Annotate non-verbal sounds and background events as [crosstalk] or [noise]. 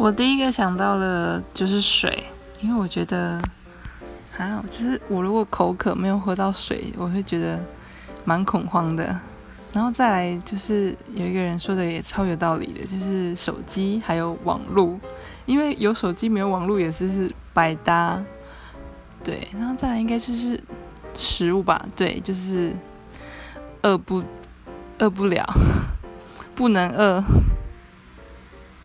我第一个想到了就是水因为我觉得还好就是我如果口渴没有喝到水我会觉得蛮恐慌的。然后再来就是有一个人说的也超有道理的就是手机还有网络因为有手机没有网络也是是百搭。对然后再来应该就是食物吧对就是饿不饿不了 [laughs] 不能饿。